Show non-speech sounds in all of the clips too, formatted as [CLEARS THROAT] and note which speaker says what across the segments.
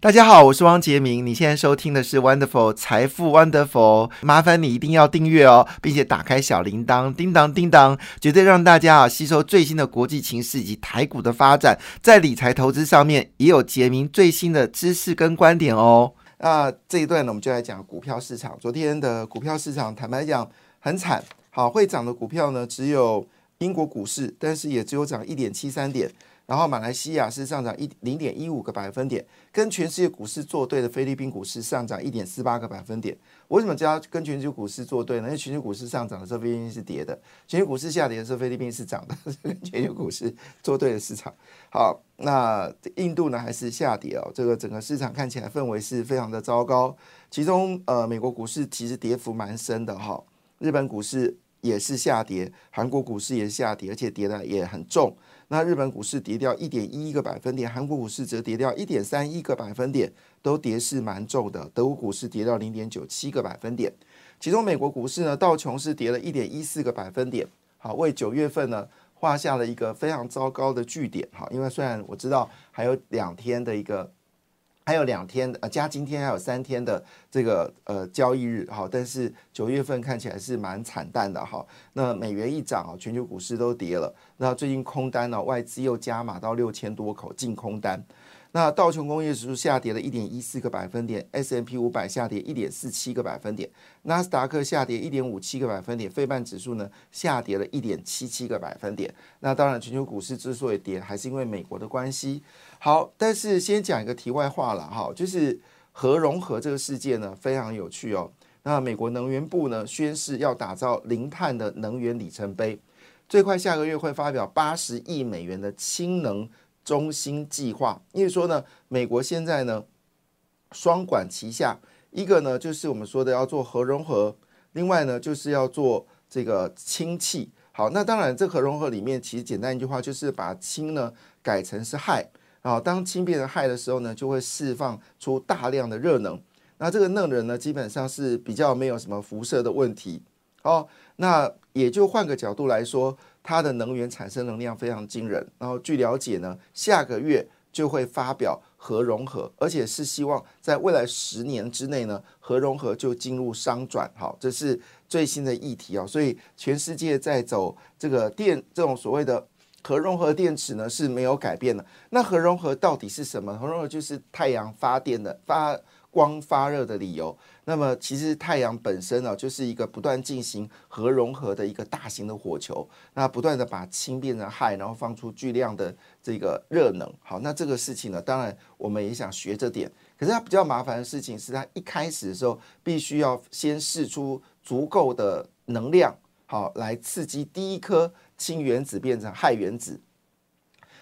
Speaker 1: 大家好，我是汪杰明。你现在收听的是 Wonderful 财富 Wonderful，麻烦你一定要订阅哦，并且打开小铃铛，叮当叮当，绝对让大家啊吸收最新的国际情势以及台股的发展，在理财投资上面也有杰明最新的知识跟观点哦。那这一段呢，我们就来讲股票市场。昨天的股票市场，坦白讲很惨。好，会涨的股票呢，只有英国股市，但是也只有涨一点七三点。然后马来西亚是上涨一零点一五个百分点，跟全世界股市作对的菲律宾股市上涨一点四八个百分点。为什么叫跟全球股市作对呢？因为全球股市上涨的时候，菲律宾是跌的；全球股市下跌的时候，菲律宾是涨的，[LAUGHS] 跟全球股市作对的市场。好，那印度呢还是下跌哦，这个整个市场看起来氛围是非常的糟糕。其中呃，美国股市其实跌幅蛮深的哈，日本股市也是下跌，韩国股市也是下跌，而且跌的也很重。那日本股市跌掉一点一一个百分点，韩国股市则跌掉一点三一个百分点，都跌势蛮重的。德国股市跌掉零点九七个百分点，其中美国股市呢，道琼是跌了一点一四个百分点，好，为九月份呢画下了一个非常糟糕的句点。好，因为虽然我知道还有两天的一个。还有两天，呃，加今天还有三天的这个呃交易日，哈，但是九月份看起来是蛮惨淡的，哈。那美元一涨啊，全球股市都跌了。那最近空单呢，外资又加码到六千多口净空单。那道琼工业指数下跌了一点一四个百分点，S M P 五百下跌一点四七个百分点，纳斯达克下跌一点五七个百分点，费半指数呢下跌了一点七七个百分点。那当然，全球股市之所以跌，还是因为美国的关系。好，但是先讲一个题外话了哈，就是核融合这个世界呢非常有趣哦。那美国能源部呢宣誓要打造零碳的能源里程碑，最快下个月会发表八十亿美元的氢能。中心计划，因为说呢，美国现在呢双管齐下，一个呢就是我们说的要做核融合，另外呢就是要做这个氢气。好，那当然这核融合里面其实简单一句话就是把氢呢改成是氦啊，当氢变成氦的时候呢，就会释放出大量的热能。那这个热能呢基本上是比较没有什么辐射的问题。哦，那也就换个角度来说。它的能源产生能量非常惊人，然后据了解呢，下个月就会发表核融合，而且是希望在未来十年之内呢，核融合就进入商转，好，这是最新的议题啊。所以全世界在走这个电这种所谓的核融合电池呢是没有改变的。那核融合到底是什么？核融合就是太阳发电的发。光发热的理由，那么其实太阳本身呢，就是一个不断进行核融合的一个大型的火球，那不断的把氢变成氦，然后放出巨量的这个热能。好，那这个事情呢，当然我们也想学着点，可是它比较麻烦的事情是，它一开始的时候必须要先试出足够的能量，好来刺激第一颗氢原子变成氦原子，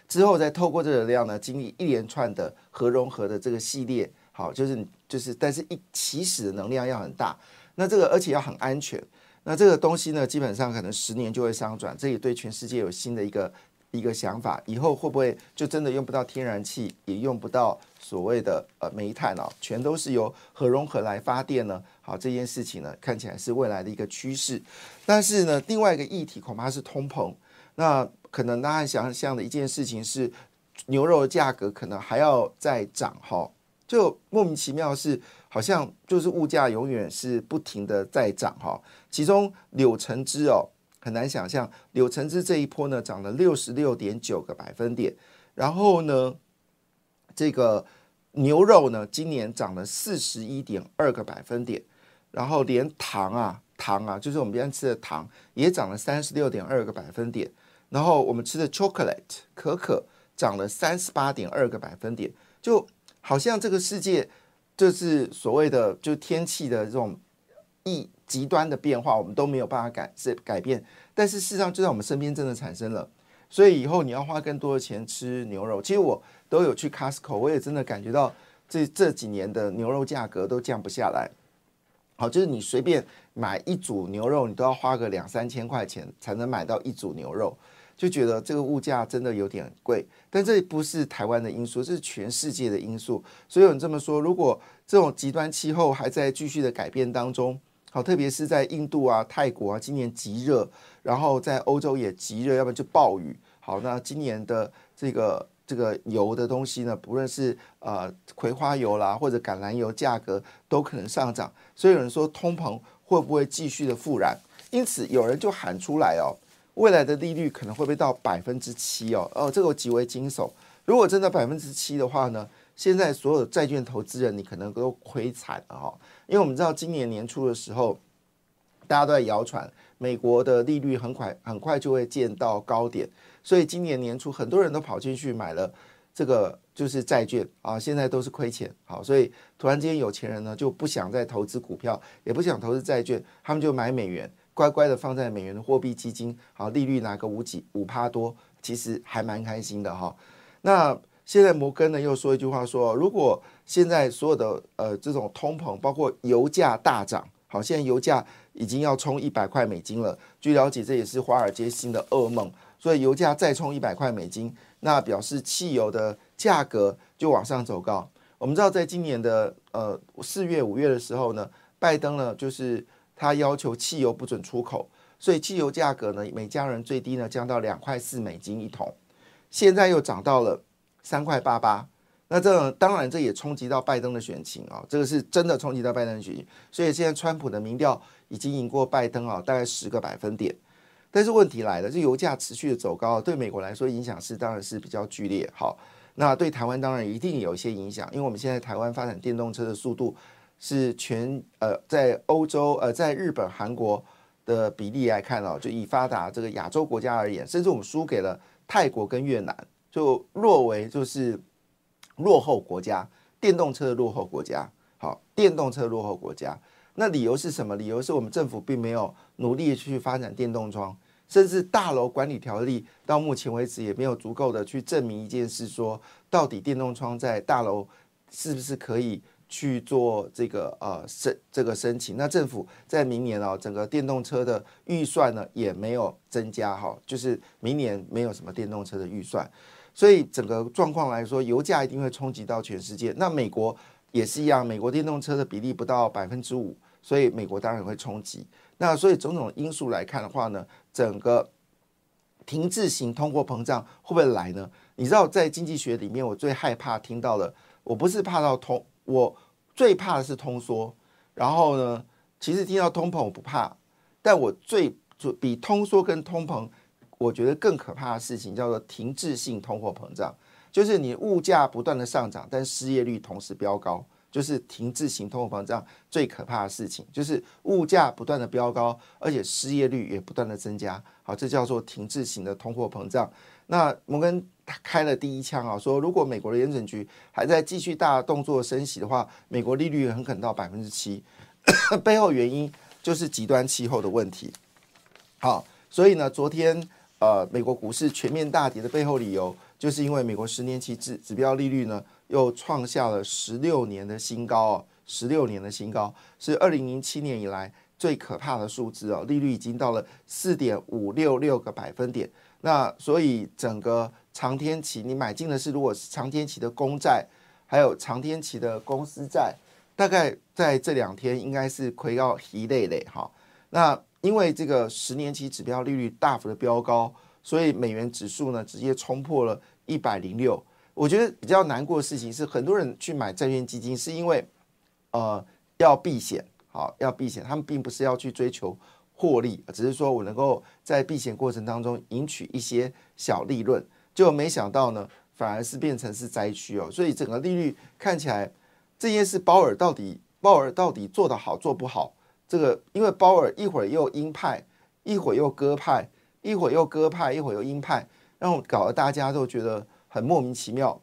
Speaker 1: 之后再透过这个量呢，经历一连串的核融合的这个系列。好，就是就是，但是一起始的能量要很大，那这个而且要很安全，那这个东西呢，基本上可能十年就会商转，这也对全世界有新的一个一个想法，以后会不会就真的用不到天然气，也用不到所谓的呃煤炭哦，全都是由核融合来发电呢？好，这件事情呢，看起来是未来的一个趋势，但是呢，另外一个议题恐怕是通膨，那可能大家想象的一件事情是，牛肉的价格可能还要再涨哈。就莫名其妙是好像就是物价永远是不停的在涨哈，其中柳橙汁哦很难想象，柳橙汁这一波呢涨了六十六点九个百分点，然后呢这个牛肉呢今年涨了四十一点二个百分点，然后连糖啊糖啊就是我们今天吃的糖也涨了三十六点二个百分点，然后我们吃的 chocolate 可可涨了三十八点二个百分点，就。好像这个世界就是所谓的就天气的这种一极端的变化，我们都没有办法改是改变。但是事实上就在我们身边真的产生了，所以以后你要花更多的钱吃牛肉。其实我都有去 Costco，我也真的感觉到这这几年的牛肉价格都降不下来。好，就是你随便买一组牛肉，你都要花个两三千块钱才能买到一组牛肉。就觉得这个物价真的有点贵。但这不是台湾的因素，这是全世界的因素。所以有人这么说，如果这种极端气候还在继续的改变当中，好，特别是在印度啊、泰国啊，今年极热，然后在欧洲也极热，要不然就暴雨。好，那今年的这个这个油的东西呢，不论是呃葵花油啦，或者橄榄油价格都可能上涨。所以有人说通膨会不会继续的复燃？因此有人就喊出来哦，未来的利率可能会不会到百分之七哦？哦，这个我极为惊悚。如果真的百分之七的话呢，现在所有债券投资人你可能都亏惨了哈。因为我们知道今年年初的时候，大家都在谣传美国的利率很快很快就会见到高点，所以今年年初很多人都跑进去买了这个就是债券啊，现在都是亏钱。好，所以突然之间有钱人呢就不想再投资股票，也不想投资债券，他们就买美元，乖乖的放在美元的货币基金，好，利率拿个五几五趴多，其实还蛮开心的哈。那现在摩根呢又说一句话说，如果现在所有的呃这种通膨，包括油价大涨，好，现在油价已经要冲一百块美金了。据了解，这也是华尔街新的噩梦。所以油价再冲一百块美金，那表示汽油的价格就往上走高。我们知道，在今年的呃四月、五月的时候呢，拜登呢就是他要求汽油不准出口，所以汽油价格呢每家人最低呢降到两块四美金一桶，现在又涨到了三块八八。那这当然，这也冲击到拜登的选情啊，这个是真的冲击到拜登的选情。所以现在川普的民调已经赢过拜登啊，大概十个百分点。但是问题来了，这油价持续的走高，对美国来说影响是当然是比较剧烈。好，那对台湾当然一定有一些影响，因为我们现在台湾发展电动车的速度是全呃在欧洲呃在日本、韩国的比例来看哦，就以发达这个亚洲国家而言，甚至我们输给了泰国跟越南，就落为就是。落后国家，电动车的落后国家，好，电动车落后国家，那理由是什么？理由是我们政府并没有努力去发展电动窗，甚至大楼管理条例到目前为止也没有足够的去证明一件事，说到底电动窗在大楼是不是可以去做这个呃申这个申请？那政府在明年哦，整个电动车的预算呢也没有增加哈，就是明年没有什么电动车的预算。所以整个状况来说，油价一定会冲击到全世界。那美国也是一样，美国电动车的比例不到百分之五，所以美国当然会冲击。那所以种种因素来看的话呢，整个停滞型通货膨胀会不会来呢？你知道，在经济学里面，我最害怕听到的，我不是怕到通，我最怕的是通缩。然后呢，其实听到通膨我不怕，但我最比通缩跟通膨。我觉得更可怕的事情叫做停滞性通货膨胀，就是你物价不断的上涨，但失业率同时飙高，就是停滞性通货膨胀最可怕的事情，就是物价不断的飙高，而且失业率也不断的增加。好，这叫做停滞型的通货膨胀。那摩根开了第一枪啊，说如果美国的联准局还在继续大动作升息的话，美国利率很可能到百分之七，[COUGHS] 背后原因就是极端气候的问题。好，所以呢，昨天。呃，美国股市全面大跌的背后理由，就是因为美国十年期指指标利率呢，又创下了十六年的新高哦，十六年的新高，是二零零七年以来最可怕的数字哦，利率已经到了四点五六六个百分点。那所以整个长天期，你买进的是如果是长天期的公债，还有长天期的公司债，大概在这两天应该是亏到一累累哈。那因为这个十年期指标利率大幅的飙高，所以美元指数呢直接冲破了一百零六。我觉得比较难过的事情是，很多人去买债券基金是因为呃要避险，好要避险，他们并不是要去追求获利，只是说我能够在避险过程当中赢取一些小利润，就没想到呢反而是变成是灾区哦。所以整个利率看起来这件事，鲍尔到底鲍尔到底做得好做不好？这个因为鲍尔一会儿又鹰派，一会儿又鸽派，一会儿又鸽派，一会儿又鹰派，然后搞得大家都觉得很莫名其妙。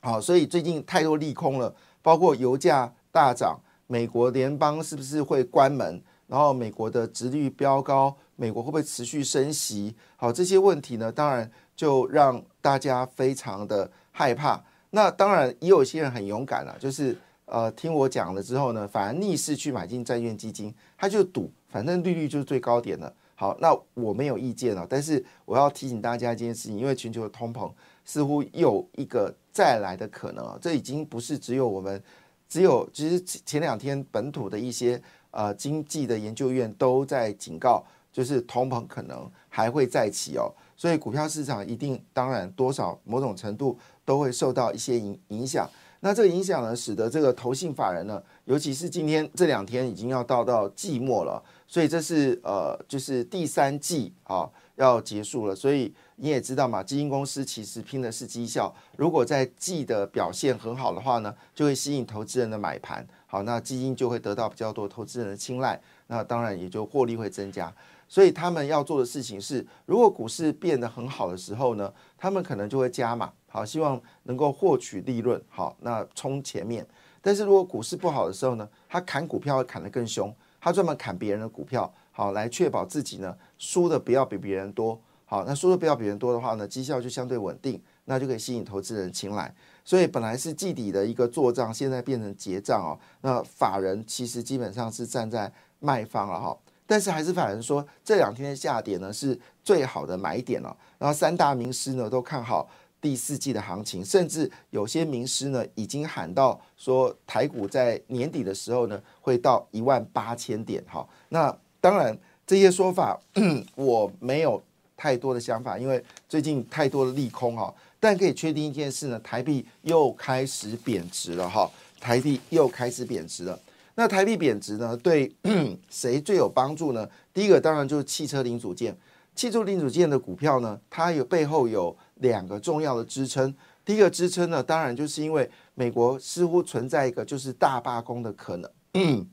Speaker 1: 好，所以最近太多利空了，包括油价大涨，美国联邦是不是会关门？然后美国的殖率飙高，美国会不会持续升息？好，这些问题呢，当然就让大家非常的害怕。那当然也有些人很勇敢了，就是。呃，听我讲了之后呢，反而逆势去买进债券基金，他就赌，反正利率就是最高点了，好，那我没有意见了，但是我要提醒大家一件事情，因为全球的通膨似乎有一个再来的可能啊，这已经不是只有我们，只有其实前两天本土的一些呃经济的研究院都在警告，就是通膨可能还会再起哦，所以股票市场一定当然多少某种程度都会受到一些影影响。那这个影响呢，使得这个投信法人呢，尤其是今天这两天已经要到到季末了，所以这是呃，就是第三季啊要结束了，所以你也知道嘛，基金公司其实拼的是绩效，如果在季的表现很好的话呢，就会吸引投资人的买盘，好，那基金就会得到比较多投资人的青睐，那当然也就获利会增加。所以他们要做的事情是，如果股市变得很好的时候呢，他们可能就会加码。好，希望能够获取利润，好，那冲前面。但是如果股市不好的时候呢，他砍股票会砍得更凶，他专门砍别人的股票，好，来确保自己呢输的不要比别人多。好，那输的不要比别人多的话呢，绩效就相对稳定，那就可以吸引投资人青睐。所以本来是季底的一个做账，现在变成结账哦。那法人其实基本上是站在卖方了哈，但是还是反人说这两天的下跌呢是最好的买点了。然后三大名师呢都看好。第四季的行情，甚至有些名师呢，已经喊到说台股在年底的时候呢，会到一万八千点。哈，那当然这些说法 [CLEARS THROAT] 我没有太多的想法，因为最近太多的利空哈。但可以确定一件事呢，台币又开始贬值了哈，台币又开始贬值了。那台币贬值呢，对 [CLEARS THROAT] 谁最有帮助呢？第一个当然就是汽车零组件，汽车零组件的股票呢，它有背后有。两个重要的支撑，第一个支撑呢，当然就是因为美国似乎存在一个就是大罢工的可能。[CLEARS THROAT]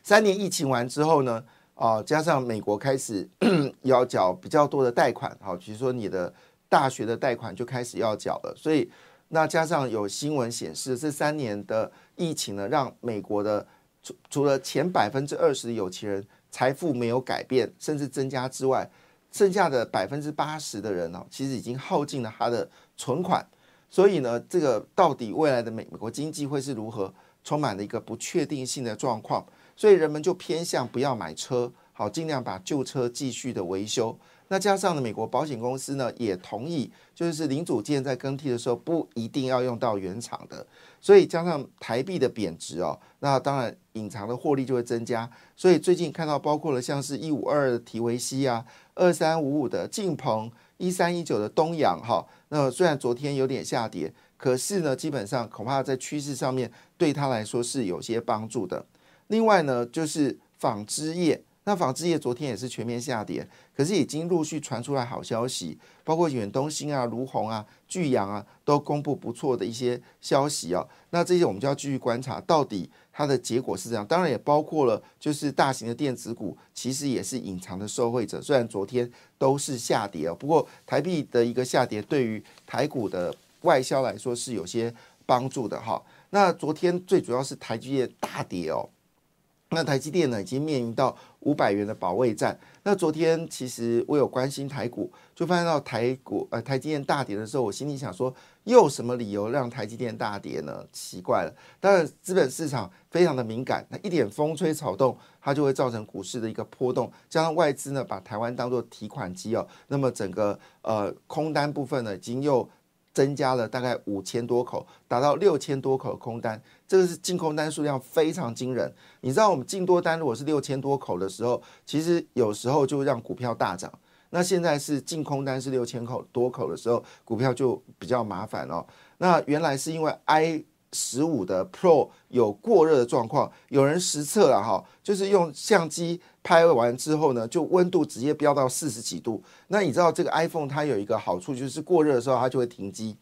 Speaker 1: 三年疫情完之后呢，啊，加上美国开始 [CLEARS THROAT] 要缴比较多的贷款，好，比如说你的大学的贷款就开始要缴了，所以那加上有新闻显示，这三年的疫情呢，让美国的除除了前百分之二十的有钱人财富没有改变，甚至增加之外。剩下的百分之八十的人呢，其实已经耗尽了他的存款，所以呢，这个到底未来的美美国经济会是如何，充满了一个不确定性的状况，所以人们就偏向不要买车，好，尽量把旧车继续的维修。那加上呢，美国保险公司呢也同意，就是零组件在更替的时候不一定要用到原厂的，所以加上台币的贬值哦，那当然隐藏的获利就会增加。所以最近看到包括了像是一五二的提维西啊。二三五五的晋鹏，一三一九的东阳，哈，那虽然昨天有点下跌，可是呢，基本上恐怕在趋势上面对他来说是有些帮助的。另外呢，就是纺织业。那纺织业昨天也是全面下跌，可是已经陆续传出来好消息，包括远东新啊、卢红啊、巨阳啊，都公布不错的一些消息啊。那这些我们就要继续观察，到底它的结果是这样。当然也包括了，就是大型的电子股，其实也是隐藏的受惠者。虽然昨天都是下跌哦，不过台币的一个下跌，对于台股的外销来说是有些帮助的哈。那昨天最主要是台积电大跌哦。那台积电呢，已经面临到五百元的保卫战。那昨天其实我有关心台股，就发现到台股呃台积电大跌的时候，我心里想说，又什么理由让台积电大跌呢？奇怪了。当然，资本市场非常的敏感，那一点风吹草动，它就会造成股市的一个波动。加上外资呢，把台湾当做提款机哦，那么整个呃空单部分呢，已经又。增加了大概五千多口，达到六千多口的空单，这个是净空单数量非常惊人。你知道我们净多单如果是六千多口的时候，其实有时候就让股票大涨。那现在是净空单是六千口多口的时候，股票就比较麻烦哦。那原来是因为 I。十五的 Pro 有过热的状况，有人实测了哈，就是用相机拍完之后呢，就温度直接飙到四十几度。那你知道这个 iPhone 它有一个好处，就是过热的时候它就会停机。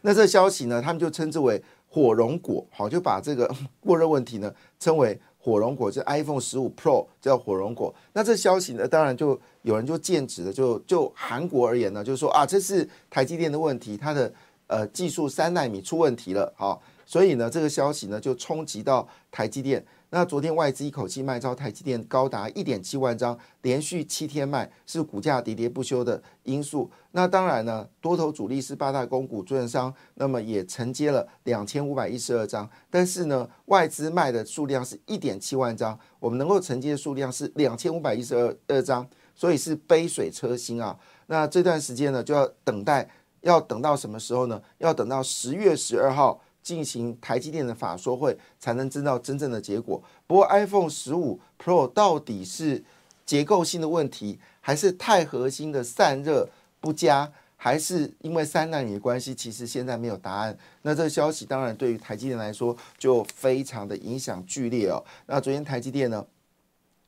Speaker 1: 那这消息呢，他们就称之为火龙果，好，就把这个 [LAUGHS] 过热问题呢称为火龙果，就 iPhone 十五 Pro 叫火龙果。那这消息呢，当然就有人就剑指了，就就韩国而言呢，就是说啊，这是台积电的问题，它的。呃，技术三纳米出问题了，好，所以呢，这个消息呢就冲击到台积电。那昨天外资一口气卖超台积电高达一点七万张，连续七天卖，是股价喋喋不休的因素。那当然呢，多头主力是八大公股券商，那么也承接了两千五百一十二张。但是呢，外资卖的数量是一点七万张，我们能够承接的数量是两千五百一十二二张，所以是杯水车薪啊。那这段时间呢，就要等待，要等到什么时候呢？要等到十月十二号。进行台积电的法说会，才能知道真正的结果。不过，iPhone 十五 Pro 到底是结构性的问题，还是钛核心的散热不佳，还是因为三纳米的关系？其实现在没有答案。那这个消息当然对于台积电来说就非常的影响剧烈哦。那昨天台积电呢，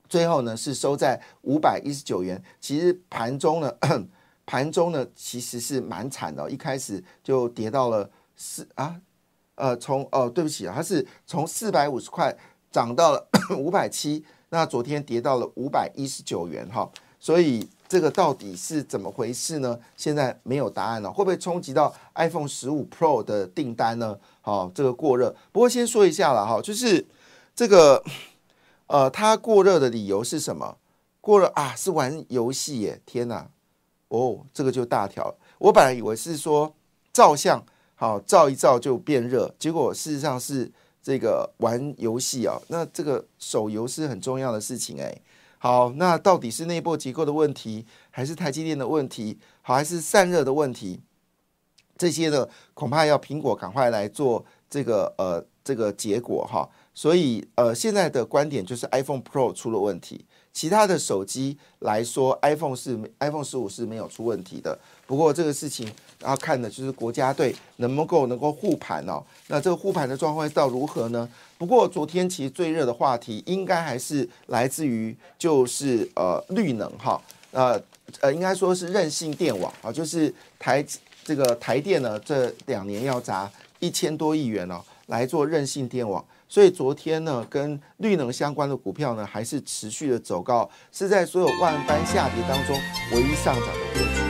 Speaker 1: 最后呢是收在五百一十九元。其实盘中呢，[COUGHS] 盘中呢其实是蛮惨的，一开始就跌到了四啊。呃，从哦，对不起啊，它是从四百五十块涨到了 [COUGHS] 五百七，那昨天跌到了五百一十九元哈，所以这个到底是怎么回事呢？现在没有答案了，会不会冲击到 iPhone 十五 Pro 的订单呢？好，这个过热，不过先说一下了哈，就是这个呃，它过热的理由是什么？过热啊，是玩游戏耶！天哪，哦，这个就大条，我本来以为是说照相。好，照一照就变热，结果事实上是这个玩游戏啊。那这个手游是很重要的事情哎。好，那到底是内部结构的问题，还是台积电的问题？好，还是散热的问题？这些呢，恐怕要苹果赶快来做这个呃这个结果哈。所以呃，现在的观点就是 iPhone Pro 出了问题。其他的手机来说，iPhone 是 iPhone 十五是没有出问题的。不过这个事情要看的就是国家队能不能够能够护盘哦。那这个护盘的状况到如何呢？不过昨天其实最热的话题应该还是来自于就是呃绿能哈，呃呃应该说是韧性电网啊，就是台这个台电呢这两年要砸一千多亿元哦来做韧性电网。所以昨天呢，跟绿能相关的股票呢，还是持续的走高，是在所有万般下跌当中唯一上涨的。